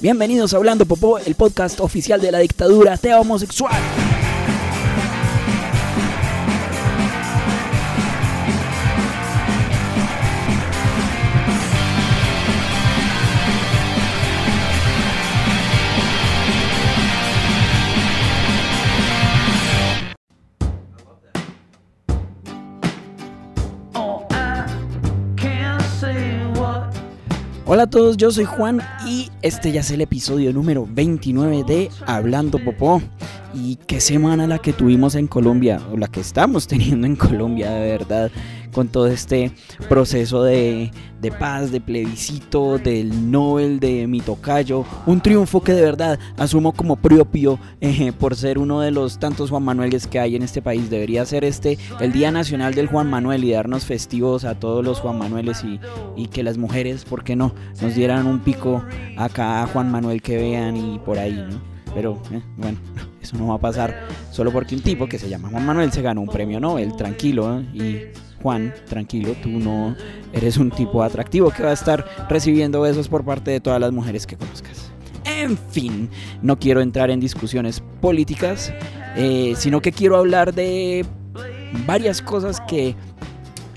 Bienvenidos a Hablando Popó, el podcast oficial de la dictadura atea homosexual. Hola a todos, yo soy Juan y este ya es el episodio número 29 de Hablando Popó. Y qué semana la que tuvimos en Colombia, o la que estamos teniendo en Colombia, de verdad, con todo este proceso de, paz, de plebiscito, del Nobel, de mi tocayo. Un triunfo que de verdad asumo como propio eh, por ser uno de los tantos Juan Manueles que hay en este país. Debería ser este el Día Nacional del Juan Manuel y darnos festivos a todos los Juan Manueles y, y que las mujeres, ¿por qué no?, nos dieran un pico acá a Juan Manuel que vean y por ahí, ¿no? Pero eh, bueno, eso no va a pasar solo porque un tipo que se llama Juan Manuel se ganó un premio Nobel, tranquilo. ¿eh? Y Juan, tranquilo, tú no eres un tipo atractivo que va a estar recibiendo besos por parte de todas las mujeres que conozcas. En fin, no quiero entrar en discusiones políticas, eh, sino que quiero hablar de varias cosas que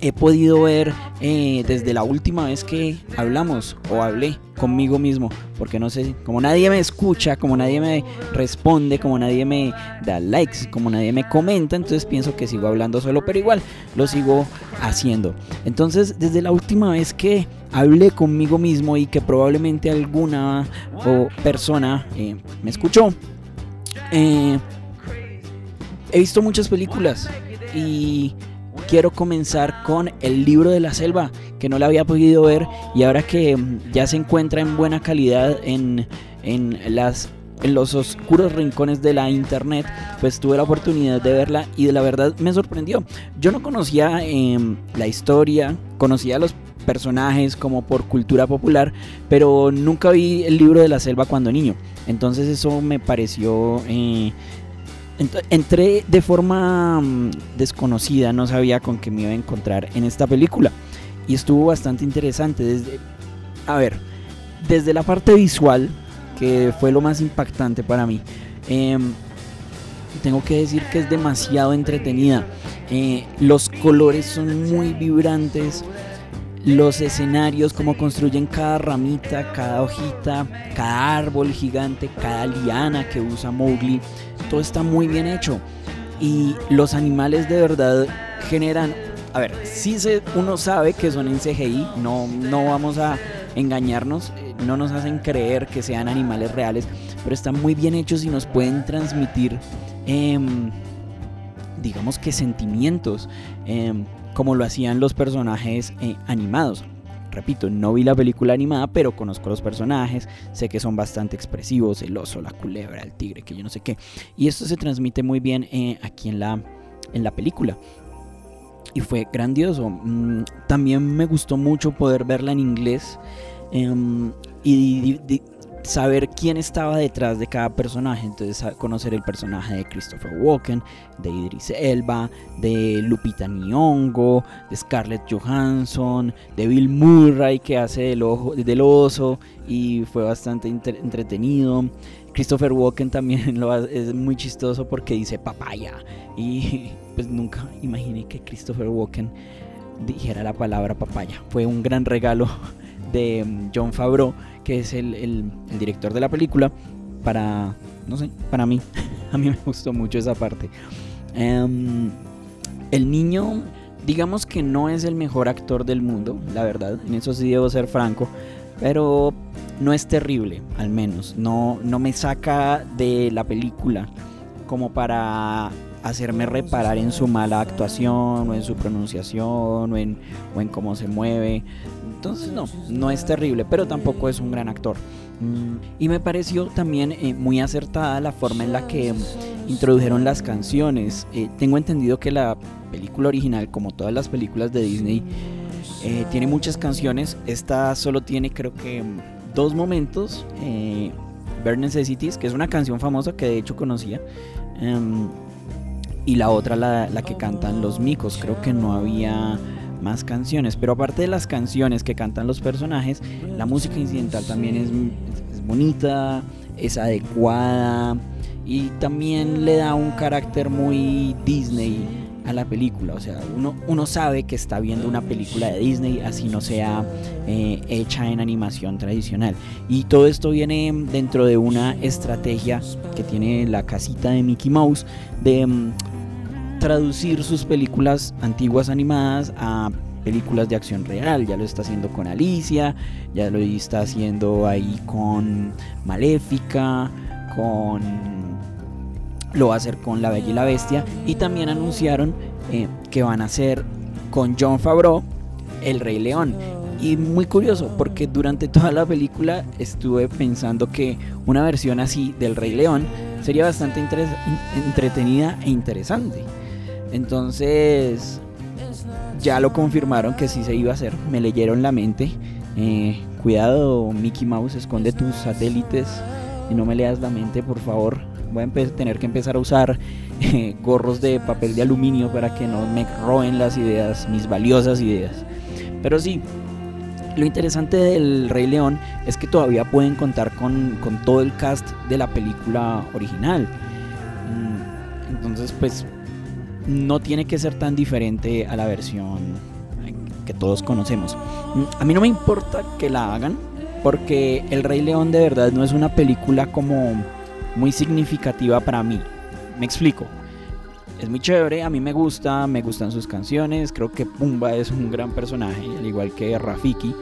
he podido ver eh, desde la última vez que hablamos o hablé conmigo mismo, porque no sé, como nadie me escucha, como nadie me responde, como nadie me da likes, como nadie me comenta, entonces pienso que sigo hablando solo, pero igual lo sigo haciendo. Entonces, desde la última vez que hablé conmigo mismo y que probablemente alguna o persona eh, me escuchó, eh, he visto muchas películas y quiero comenzar con el libro de la selva, que no la había podido ver y ahora que mm, ya se encuentra en buena calidad en, las en los oscuros rincones de la internet, pues tuve la oportunidad de verla y de la verdad me sorprendió. Yo no conocía em, la historia, conocía los personajes como por cultura popular, pero nunca vi el libro de la selva cuando niño. Entonces eso me pareció eh, entré de forma mm, desconocida, no sabía con qué me iba a encontrar en esta película. Y estuvo bastante interesante. Desde, a ver, desde la parte visual, que fue lo más impactante para mí, em, tengo que decir que es demasiado entretenida. Eh, los colores son muy vibrantes. Los escenarios, como construyen cada ramita, cada hojita, cada árbol gigante, cada liana que usa Mowgli todo está muy bien hecho. Y los animales de verdad generan, a ver, si se, uno sabe que son en CGI, no, no vamos a engañarnos, eh, no nos hacen creer que sean animales reales, pero están muy bien hechos y nos pueden transmitir, em, digamos que sentimientos, em, como lo hacían los personajes eh, animados repito, no vi la película animada, pero conozco los personajes, sé que son bastante expresivos, el oso, la culebra, el tigre, que yo no sé qué. Y esto se transmite muy bien eh, aquí en la, en la película. Y fue grandioso. Mm, también me gustó mucho poder verla en inglés. Em, y saber quién estaba detrás de cada personaje. Entonces, conocer el personaje de Christopher Walken, de Idris Elba, de Lupita Nyong'o, de Scarlett Johansson, de Bill Murray que hace del, del oso y fue bastante entretenido. Christopher Walken también lo es muy chistoso porque dice papaya y pues nunca imaginé que Christopher Walken dijera la palabra papaya. Fue un gran regalo de mm, John Favreau que es el, director de la película, para, no sé, para mí, a mí me gustó mucho esa parte. Em, el niño, digamos que no es el mejor actor del mundo, la verdad, en eso sí debo ser franco, pero no es terrible, al menos, no, no me saca de la película como para hacerme reparar en su mala actuación o en su pronunciación o en, o en cómo se mueve. Entonces no, no es terrible, pero tampoco es un gran actor. Mm, y me pareció también eh, muy acertada la forma en la que introdujeron las canciones. Eh, tengo entendido que la película original, como todas las películas de Disney, eh, tiene muchas canciones. Esta solo tiene creo que dos momentos. Eh, Bare Necessities, que es una canción famosa que de hecho conocía. Em, y la otra la, la que cantan los micos. Creo que no había más canciones. Pero aparte de las canciones que cantan los personajes, la música incidental también es, es bonita, es adecuada y también le da un carácter muy Disney a la película. O sea, uno, uno sabe que está viendo una película de Disney, así no sea eh, hecha en animación tradicional. Y todo esto viene dentro de una estrategia que tiene la casita de Mickey Mouse de mm, traducir sus películas antiguas animadas a películas de acción real. Ya lo está haciendo con Alicia, ya lo está haciendo ahí con Maléfica, con lo va a hacer con La Bella y la Bestia y también anunciaron eh, que van a hacer con John Favreau El Rey León. Y muy curioso porque durante toda la película estuve pensando que una versión así del Rey León sería bastante entretenida e interesante. Entonces ya lo confirmaron que sí se iba a hacer. Me leyeron la mente. Eh, cuidado Mickey Mouse, esconde tus satélites y no me leas la mente, por favor voy a tener que empezar a usar eh, gorros de papel de aluminio para que no me roben las ideas, mis valiosas ideas. Pero sí, lo interesante del Rey León es que todavía pueden contar con, con todo el cast de la película original. Mm, entonces, pues, no tiene que ser tan diferente a la versión que todos conocemos. A mí no me importa que la hagan, porque El Rey León de verdad no es una película como muy significativa para mí. Me explico. Es muy chévere, a mí me gusta, me gustan sus canciones, creo que Pumba es un gran personaje, al igual que Rafiki,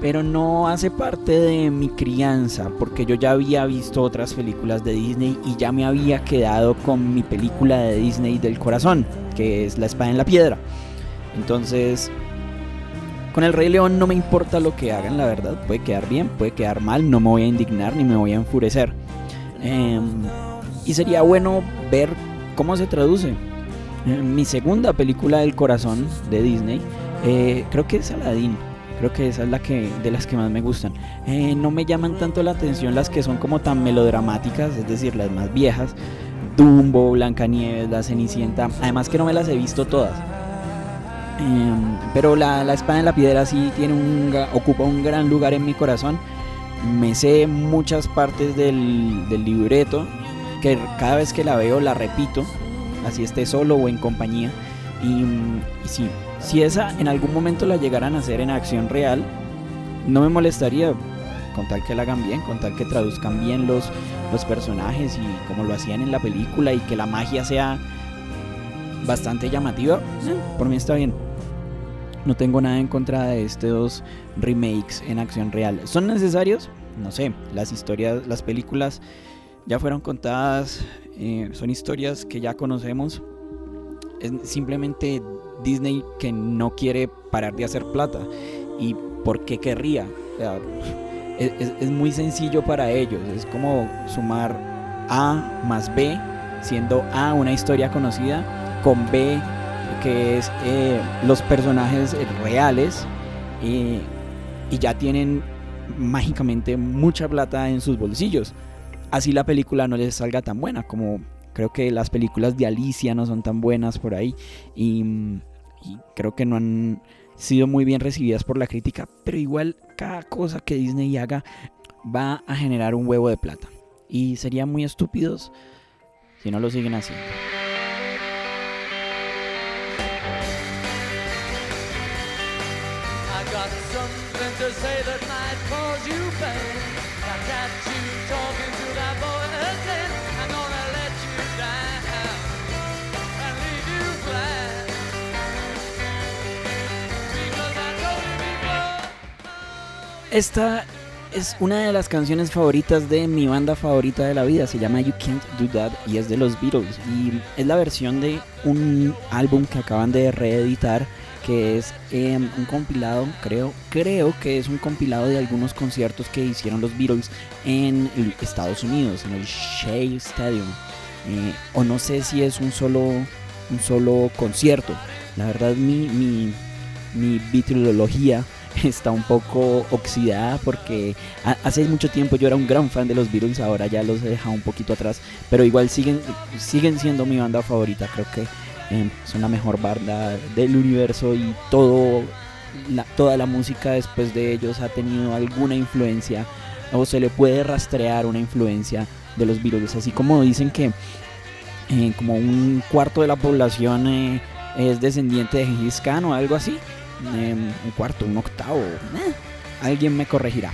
pero no hace parte de mi crianza, porque yo ya había visto otras películas de Disney y ya me había quedado con mi película de Disney del corazón, que es La espada en la piedra. Entonces, con el Rey León no me importa lo que hagan, la verdad, puede quedar bien, puede quedar mal, no me voy a indignar ni me voy a enfurecer. Em, y sería bueno ver cómo se traduce. mi segunda película del corazón de Disney, eh, creo que es Aladdin. Creo que esa es la que de las que más me gustan. Eh, no me llaman tanto la atención las que son como tan melodramáticas, es decir, las más viejas. Dumbo, Blancanieves, La Cenicienta. Además que no me las he visto todas. Em, pero la, la, espada en la piedra sí tiene un, ocupa un gran lugar en mi corazón me sé muchas partes del, libreto, que cada vez que la veo la repito, así esté solo o en compañía. Y, si, si esa en algún momento la llegaran a hacer en acción real, no me molestaría con tal que la hagan bien, con tal que traduzcan bien los, los personajes y como lo hacían en la película y que la magia sea bastante llamativa, eh, por mí está bien. No tengo nada en contra de estos remakes en acción real. ¿Son necesarios? No sé, las historias, las películas ya fueron contadas, eh, son historias que ya conocemos. Simplemente Disney que no quiere parar de hacer plata. ¿Y por qué querría? es, muy sencillo para ellos. Es como sumar A más B, siendo A una historia conocida, con B que es eh, los personajes reales y ya tienen mágicamente mucha plata en sus bolsillos. Así la película no les salga tan buena como creo que las películas de Alicia no son tan buenas por ahí y, y creo que no han sido muy bien recibidas por la crítica, pero igual cada cosa que Disney haga va a generar un huevo de plata y serían muy estúpidos si no lo siguen haciendo. Esta es una de las canciones favoritas de mi banda favorita de la vida, se llama You Can't Do That y es de los Beatles y es la versión de un álbum que acaban de reeditar que es em, un compilado, creo, creo que es un compilado de algunos conciertos que hicieron los Beatles en Estados Unidos, en el Shea Stadium. Eh, o no sé si es un solo, un solo concierto. La verdad mi, mi, mi está un poco oxidada porque hace mucho tiempo yo era un gran fan de los Beatles, ahora ya los he dejado un poquito atrás, pero igual siguen, siguen siendo mi banda favorita, creo que son la mejor banda del universo y todo la, toda la música después de ellos ha tenido alguna influencia o se le puede rastrear una influencia de los Beatles, así como dicen que eh, como un cuarto de la población eh, es descendiente de Gengis Khan o algo así, un cuarto, un octavo, eh, alguien me corregirá.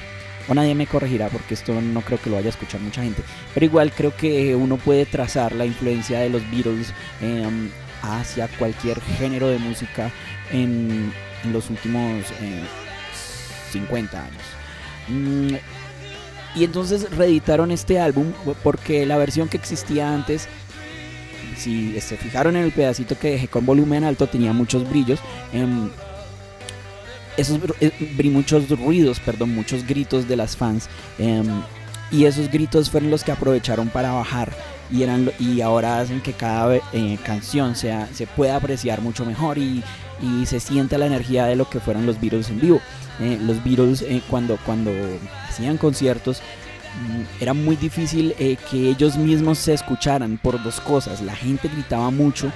O nadie me corregirá porque esto no creo que lo vaya a escuchar mucha gente. Pero igual creo que uno puede trazar la influencia de los Beatles em, hacia cualquier género de música en, los últimos 50 años. Mm, y entonces reeditaron este álbum porque la versión que existía antes, si se fijaron en el pedacito que dejé con volumen alto, tenía muchos brillos. Em, esos eh, muchos ruidos, perdón, muchos gritos de las fans. Em, y esos gritos fueron los que aprovecharon para bajar y eran y ahora hacen que cada eh, canción sea se pueda apreciar mucho mejor y, y, se sienta la energía de lo que fueron los Beatles en vivo. Eh, los Beatles cuando cuando hacían conciertos mm, era muy difícil que ellos mismos se escucharan por dos cosas. La gente gritaba mucho,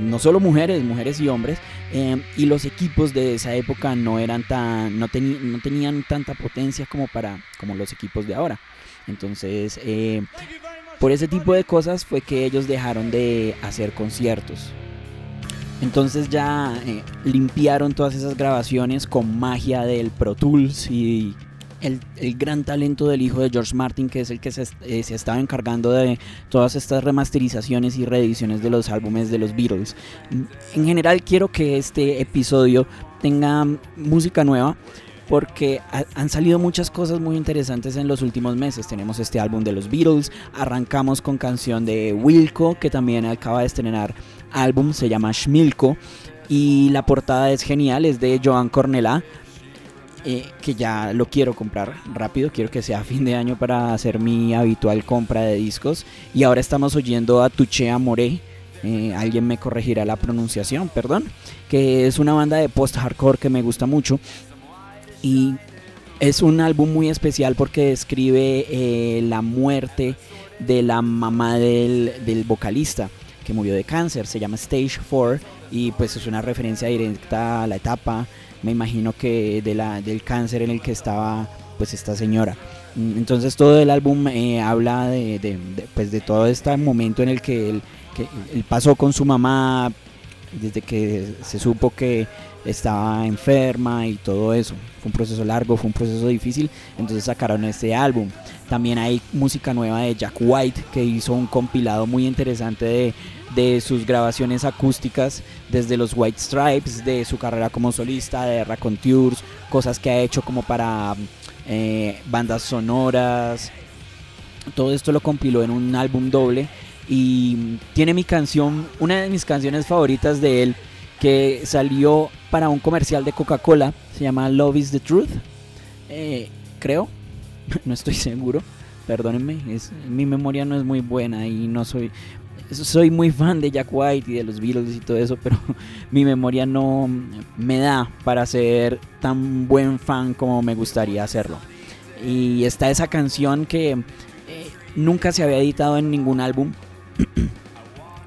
no solo mujeres, mujeres y hombres, em, y los equipos de esa época no eran tan, no, no tenían tanta potencia como para, como los equipos de ahora. Entonces, eh, por ese tipo de cosas fue que ellos dejaron de hacer conciertos. Entonces ya eh, limpiaron todas esas grabaciones con magia del Pro Tools y el, gran talento del hijo de George Martin, que es el que se, eh, estaba encargando de todas estas remasterizaciones y reediciones de los álbumes de los Beatles. En general quiero que este episodio tenga música nueva porque han salido muchas cosas muy interesantes en los últimos meses. Tenemos este álbum de los Beatles, arrancamos con canción de Wilco, que también acaba de estrenar álbum, se llama Schmilko, y la portada es genial, es de Joan Cornelá eh, que ya lo quiero comprar rápido, quiero que sea fin de año para hacer mi habitual compra de discos. Y ahora estamos oyendo a Tuche Amore, eh, alguien me corregirá la pronunciación, perdón, que es una banda de post-hardcore que me gusta mucho. Y es un álbum muy especial porque describe eh, la muerte de la mamá del, del vocalista que murió de cáncer, se llama Stage 4 y pues es una referencia directa a la etapa me imagino que de la, del cáncer en el que estaba pues esta señora. Mm, entonces todo el álbum eh, habla de, pues de todo este momento en el que que él pasó con su mamá desde que se supo que estaba enferma y todo eso. Fue un proceso largo, fue un proceso difícil, entonces sacaron este álbum. También hay música nueva de Jack White que hizo un compilado muy interesante de de sus grabaciones acústicas desde los White Stripes, de su carrera como solista, de Raconteurs, cosas que ha hecho como para eh, bandas sonoras. Todo esto lo compiló en un álbum doble y tiene mi canción, una de mis canciones favoritas de él, que salió para un comercial de Coca-Cola, se llama Love is the Truth, eh, creo, no estoy seguro, perdónenme, mi memoria no es muy buena y no soy soy muy fan de Jack White y de los Beatles y todo eso, pero mi memoria no me da para ser tan buen fan como me gustaría hacerlo. Y está esa canción que eh, nunca se había editado en ningún álbum.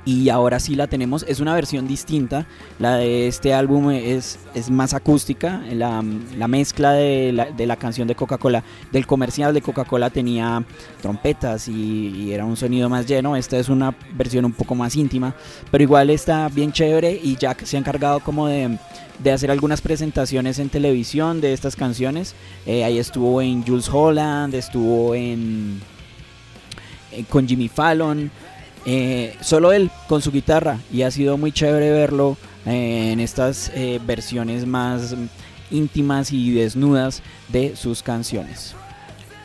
Y ahora sí la tenemos. Es una versión distinta. La de este álbum es, es más acústica. La, mezcla de la, de la, canción de Coca-Cola, del comercial de Coca-Cola tenía trompetas y, era un sonido más lleno. Esta es una versión un poco más íntima, pero igual está bien chévere y Jack se ha encargado como de, de hacer algunas presentaciones en televisión de estas canciones. Eh, ahí estuvo en Jules Holland, estuvo en, en con Jimmy Fallon. Eh, solo él con su guitarra y ha sido muy chévere verlo eh, en estas eh, versiones más íntimas y desnudas de sus canciones.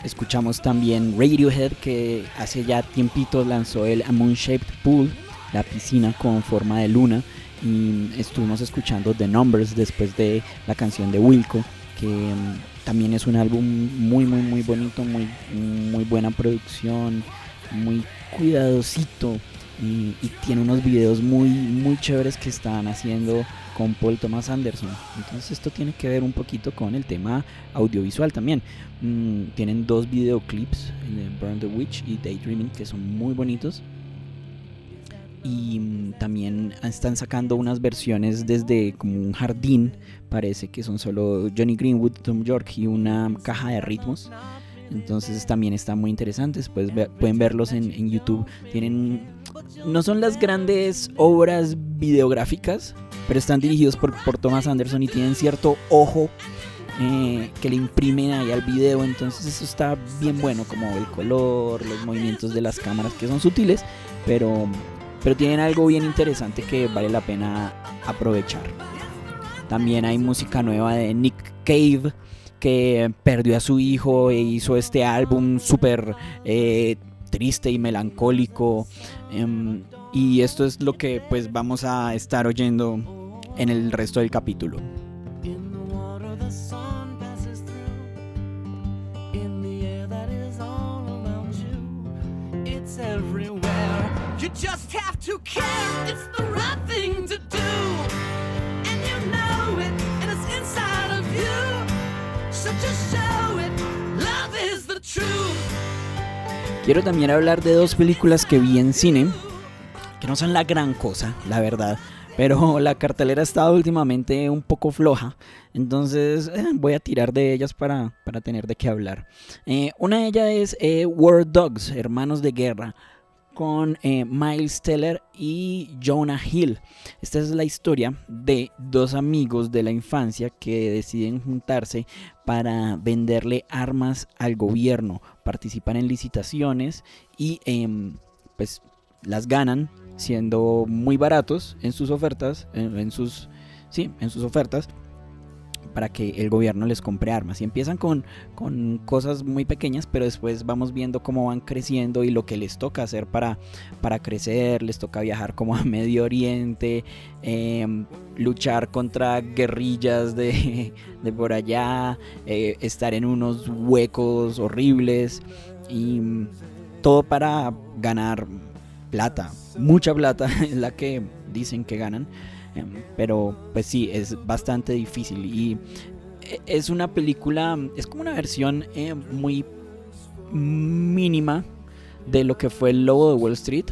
Escuchamos también Radiohead que hace ya tiempito lanzó el A Moon Shaped Pool, la piscina con forma de luna y estuvimos escuchando The Numbers después de la canción de Wilco que mm, también es un álbum muy muy muy bonito, muy muy buena producción, muy cuidadosito y, tiene unos videos muy, muy chéveres que están haciendo con Paul Thomas Anderson. Entonces esto tiene que ver un poquito con el tema audiovisual también. Mm, tienen dos videoclips, de Burn the Witch y Daydreaming, que son muy bonitos. y mm, también están sacando unas versiones desde como un jardín, parece que son solo Johnny Greenwood, Tom York y una caja de ritmos. Entonces también están muy interesantes, pues pueden verlos en, YouTube. Tienen, no son las grandes obras videográficas, pero están dirigidos por, por Thomas Anderson y tienen cierto ojo eh, que le imprimen ahí al video. Entonces eso está bien bueno, como el color, los movimientos de las cámaras que son sutiles, pero, pero tienen algo bien interesante que vale la pena aprovechar. También hay música nueva de Nick Cave que perdió a su hijo e hizo este álbum súper eh, triste y melancólico. Em, y esto es lo que pues vamos a estar oyendo en el resto del capítulo. just have to care. Quiero también hablar de dos películas que vi en cine, que no son la gran cosa, la verdad. Pero la cartelera ha estado últimamente un poco floja, entonces eh, voy a tirar de ellas para, para tener de qué hablar. Eh, una de ellas es eh, War Dogs, Hermanos de Guerra con eh, Miles Teller y Jonah Hill. Esta es la historia de dos amigos de la infancia que deciden juntarse para venderle armas al gobierno, participan en licitaciones y em, pues las ganan siendo muy baratos en sus ofertas, en, sus sí, en sus ofertas para que el gobierno les compre armas. Y empiezan con, con cosas muy pequeñas, pero después vamos viendo cómo van creciendo y lo que les toca hacer para, para crecer. Les toca viajar como a Medio Oriente, em, luchar contra guerrillas de, de por allá, eh, estar en unos huecos horribles y todo para ganar plata. Mucha plata es la que dicen que ganan. Em, pero pues sí, es bastante difícil. Y e, es una película, es como una versión eh, muy mínima de lo que fue el lobo de Wall Street.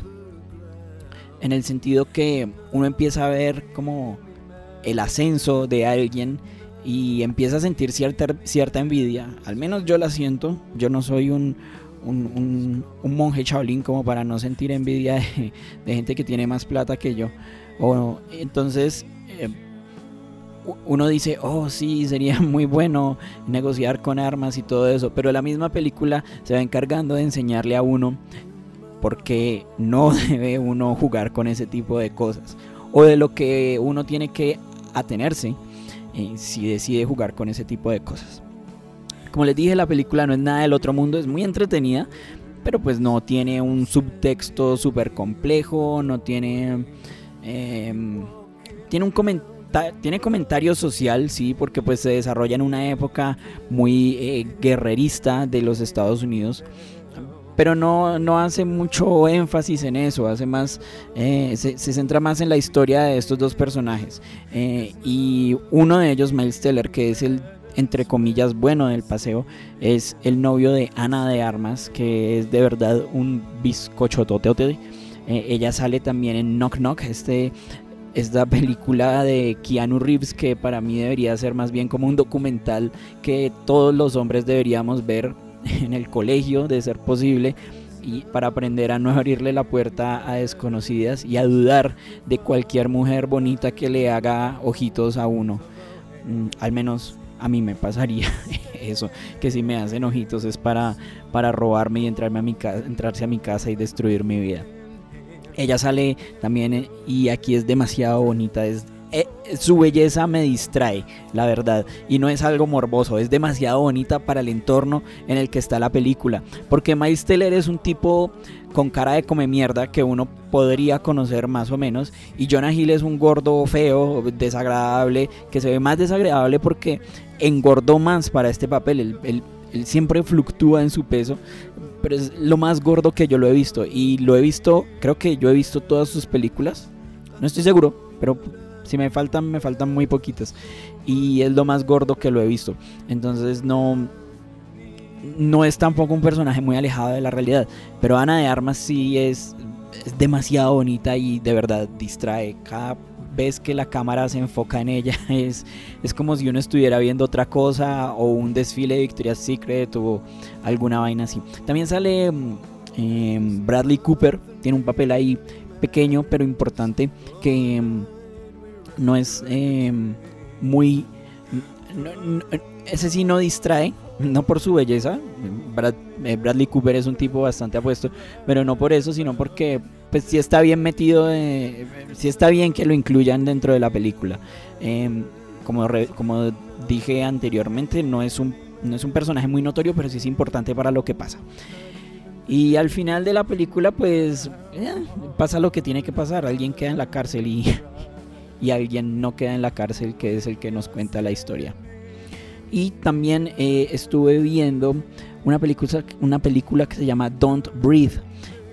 En el sentido que uno empieza a ver como el ascenso de alguien y empieza a sentir cierta, cierta envidia. Al menos yo la siento. Yo no soy un, un, monje Shaolin como para no sentir envidia de, gente que tiene más plata que yo. O, entonces eh, uno dice, oh sí, sería muy bueno negociar con armas y todo eso, pero la misma película se va encargando de enseñarle a uno por qué no debe uno jugar con ese tipo de cosas, o de lo que uno tiene que atenerse eh, si decide jugar con ese tipo de cosas. Como les dije, la película no es nada del otro mundo, es muy entretenida, pero pues no tiene un subtexto súper complejo, no tiene Em, tiene un tiene comentario social, sí, porque pues se desarrolla en una época muy eh, guerrerista de los Estados Unidos. Pero no, no hace mucho énfasis en eso, hace más, eh, se, centra más en la historia de estos dos personajes. Eh, y uno de ellos, Miles Teller, que es el entre comillas bueno del paseo es el novio de Ana de Armas que es de verdad un bizcochotote eh, ella sale también en Knock Knock, este, esta película de Keanu Reeves que para mí debería ser más bien como un documental que todos los hombres deberíamos ver en el colegio, de ser posible, y para aprender a no abrirle la puerta a desconocidas y a dudar de cualquier mujer bonita que le haga ojitos a uno. Mm, al menos a mí me pasaría eso, que si me hacen ojitos es para, para robarme y entrarme a mi entrarse a mi casa y destruir mi vida. Ella sale también eh, y aquí es demasiado bonita. Es, eh, su belleza me distrae, la verdad. Y no es algo morboso, es demasiado bonita para el entorno en el que está la película. Porque Miles Teller es un tipo con cara de come mierda que uno podría conocer más o menos. Y Jonah Hill es un gordo feo, desagradable, que se ve más desagradable porque engordó más para este papel. él siempre fluctúa en su peso pero es lo más gordo que yo lo he visto. Y lo he visto, creo que yo he visto todas sus películas. No estoy seguro, pero si me faltan, me faltan muy poquitas. Y es lo más gordo que lo he visto. Entonces no, no es tampoco un personaje muy alejado de la realidad. Pero Ana de Armas sí es es demasiado bonita y de verdad distrae. Cada vez que la cámara se enfoca en ella es, es como si uno estuviera viendo otra cosa o un desfile de Victoria's Secret o alguna vaina así. También sale mm, em, Bradley Cooper, tiene un papel ahí pequeño pero importante que em, no es em, muy... ese sí no distrae, no por su belleza. Eh, Bradley Cooper es un tipo bastante apuesto, pero no por eso, sino porque pues sí está bien metido, eh, sí está bien que lo incluyan dentro de la película. Em, como, como dije anteriormente, no es, un, no es un personaje muy notorio, pero sí es importante para lo que pasa. Y al final de la película, pues eh, pasa lo que tiene que pasar. Alguien queda en la cárcel y, y alguien no queda en la cárcel, que es el que nos cuenta la historia. Y también eh, estuve viendo una película, una película que se llama Don't Breathe,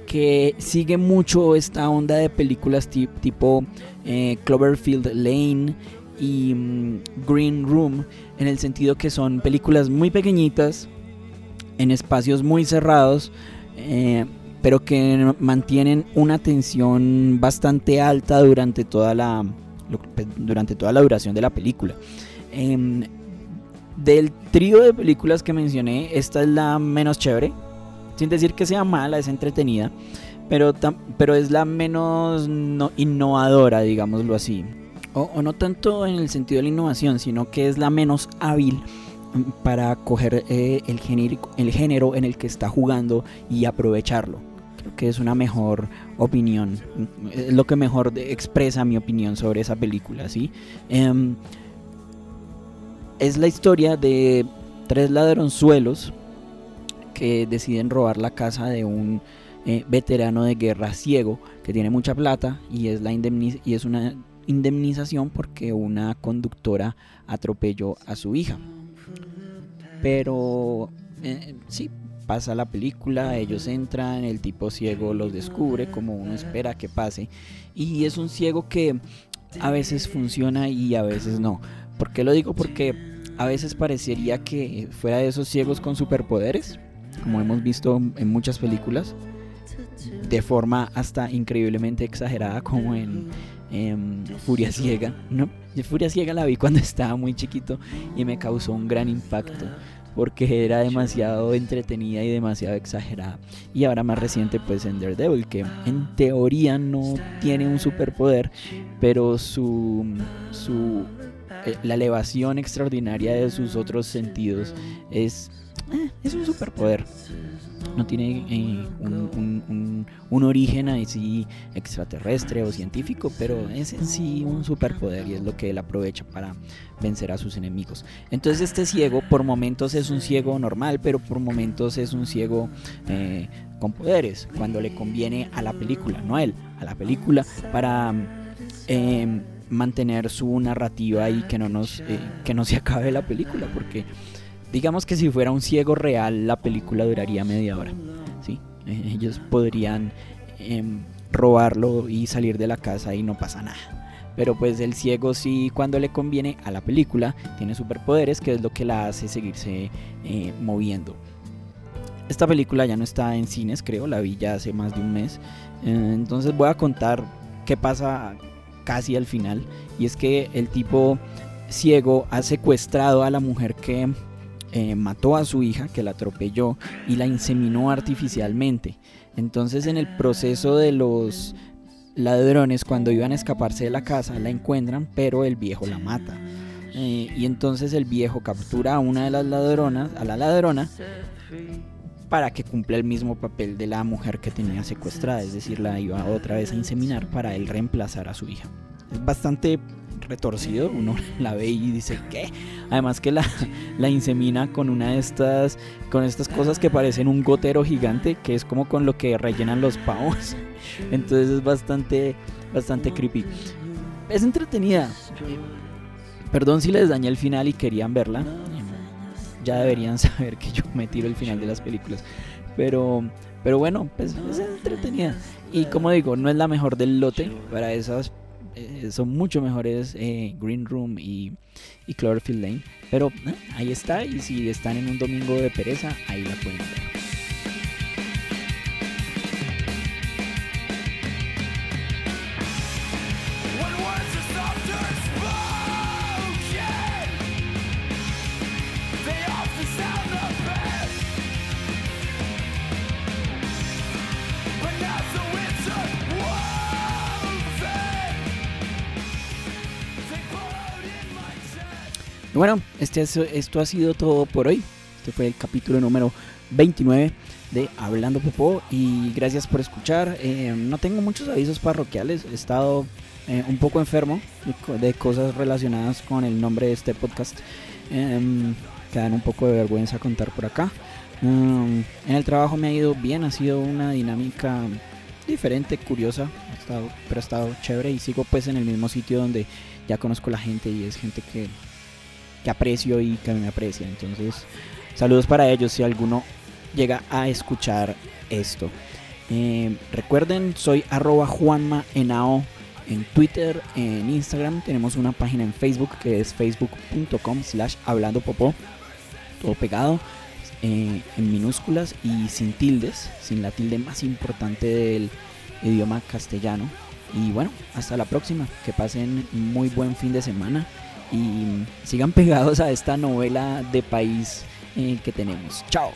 que sigue mucho esta onda de películas tipo eh, Cloverfield Lane y mm, Green Room, en el sentido que son películas muy pequeñitas, en espacios muy cerrados, eh, pero que mantienen una tensión bastante alta durante toda la, durante toda la duración de la película. Em, del trío de películas que mencioné, esta es la menos chévere. Sin decir que sea mala, es entretenida. Pero, pero es la menos innovadora, digámoslo así. O, no tanto en el sentido de la innovación, sino que es la menos hábil para coger eh, el, el género en el que está jugando y aprovecharlo. Creo que es una mejor opinión. Es lo que mejor expresa mi opinión sobre esa película. ¿sí? Em, es la historia de tres ladronzuelos que deciden robar la casa de un eh, veterano de guerra ciego que tiene mucha plata y es, la y es una indemnización porque una conductora atropelló a su hija. Pero eh, sí, pasa la película, ellos entran, el tipo ciego los descubre como uno espera que pase y es un ciego que a veces funciona y a veces no. ¿Por qué lo digo? Porque a veces parecería que fuera de esos ciegos con superpoderes, como hemos visto en muchas películas, de forma hasta increíblemente exagerada, como en, Furia Ciega. ¿no? Furia Ciega la vi cuando estaba muy chiquito y me causó un gran impacto porque era demasiado entretenida y demasiado exagerada. Y ahora más reciente pues en Daredevil, que en teoría no tiene un superpoder, pero su, su eh, la elevación extraordinaria de sus otros sentidos es, eh, es un superpoder. No tiene eh, un, un, origen así extraterrestre o científico, pero es en sí un superpoder y es lo que él aprovecha para vencer a sus enemigos. Entonces este ciego por momentos es un ciego normal, pero por momentos es un ciego con poderes, cuando le conviene a la película, no a él, a la película, para mantener su narrativa y que no nos eh, que no se acabe la película porque digamos que si fuera un ciego real la película duraría media hora sí eh, ellos podrían em, robarlo y salir de la casa y no pasa nada. Pero pues el ciego sí cuando le conviene a la película tiene superpoderes que es lo que la hace seguirse eh, moviendo. Esta película ya no está en cines creo la vi ya hace más de un mes. Entonces voy a contar qué pasa casi al final, y es que el tipo ciego ha secuestrado a la mujer que eh, mató a su hija, que la atropelló y la inseminó artificialmente. Entonces en el proceso de los ladrones, cuando iban a escaparse de la casa, la encuentran, pero el viejo la mata. Eh, y entonces el viejo captura a una de las ladronas, a la ladrona, para que cumpla el mismo papel de la mujer que tenía secuestrada, es decir, la iba otra vez a inseminar para él reemplazar a su hija. Es bastante retorcido, uno la ve y dice ¿qué? Además que la, la insemina con una de estas con estas cosas que parecen un gotero gigante, que es como con lo que rellenan los pavos. Entonces es bastante bastante creepy. Es entretenida. Perdón si les dañé el final y querían verla ya deberían saber que yo me tiro el final de las películas. Pero, pero bueno, pues es entretenida. Y como digo, no es la mejor del lote. Para esas eh, son mucho mejores eh, Green Room y, Cloverfield Lane. Pero eh, ahí está. Y si están en un domingo de pereza, ahí la pueden ver. Bueno, este, esto ha sido todo por hoy. Este fue el capítulo número 29 de Hablando Popó y gracias por escuchar. Eh, no tengo muchos avisos parroquiales, he estado eh, un poco enfermo de cosas relacionadas con el nombre de este podcast. Eh, que dan un poco de vergüenza contar por acá. Em, en el trabajo me ha ido bien, ha sido una dinámica diferente, curiosa, ha estado, pero ha estado chévere y sigo pues en el mismo sitio donde ya conozco la gente y es gente que, que aprecio y que me aprecia. Entonces, saludos para ellos si alguno llega a escuchar esto. Eh, recuerden, soy arroba Juanma Enao en Twitter, en Instagram. Tenemos una página en Facebook que es facebook.com slash hablando popó. Todo pegado eh, en minúsculas y sin tildes, sin la tilde más importante del idioma castellano. Y bueno, hasta la próxima. Que pasen muy buen fin de semana y sigan pegados a esta novela de país eh, que tenemos. Chao.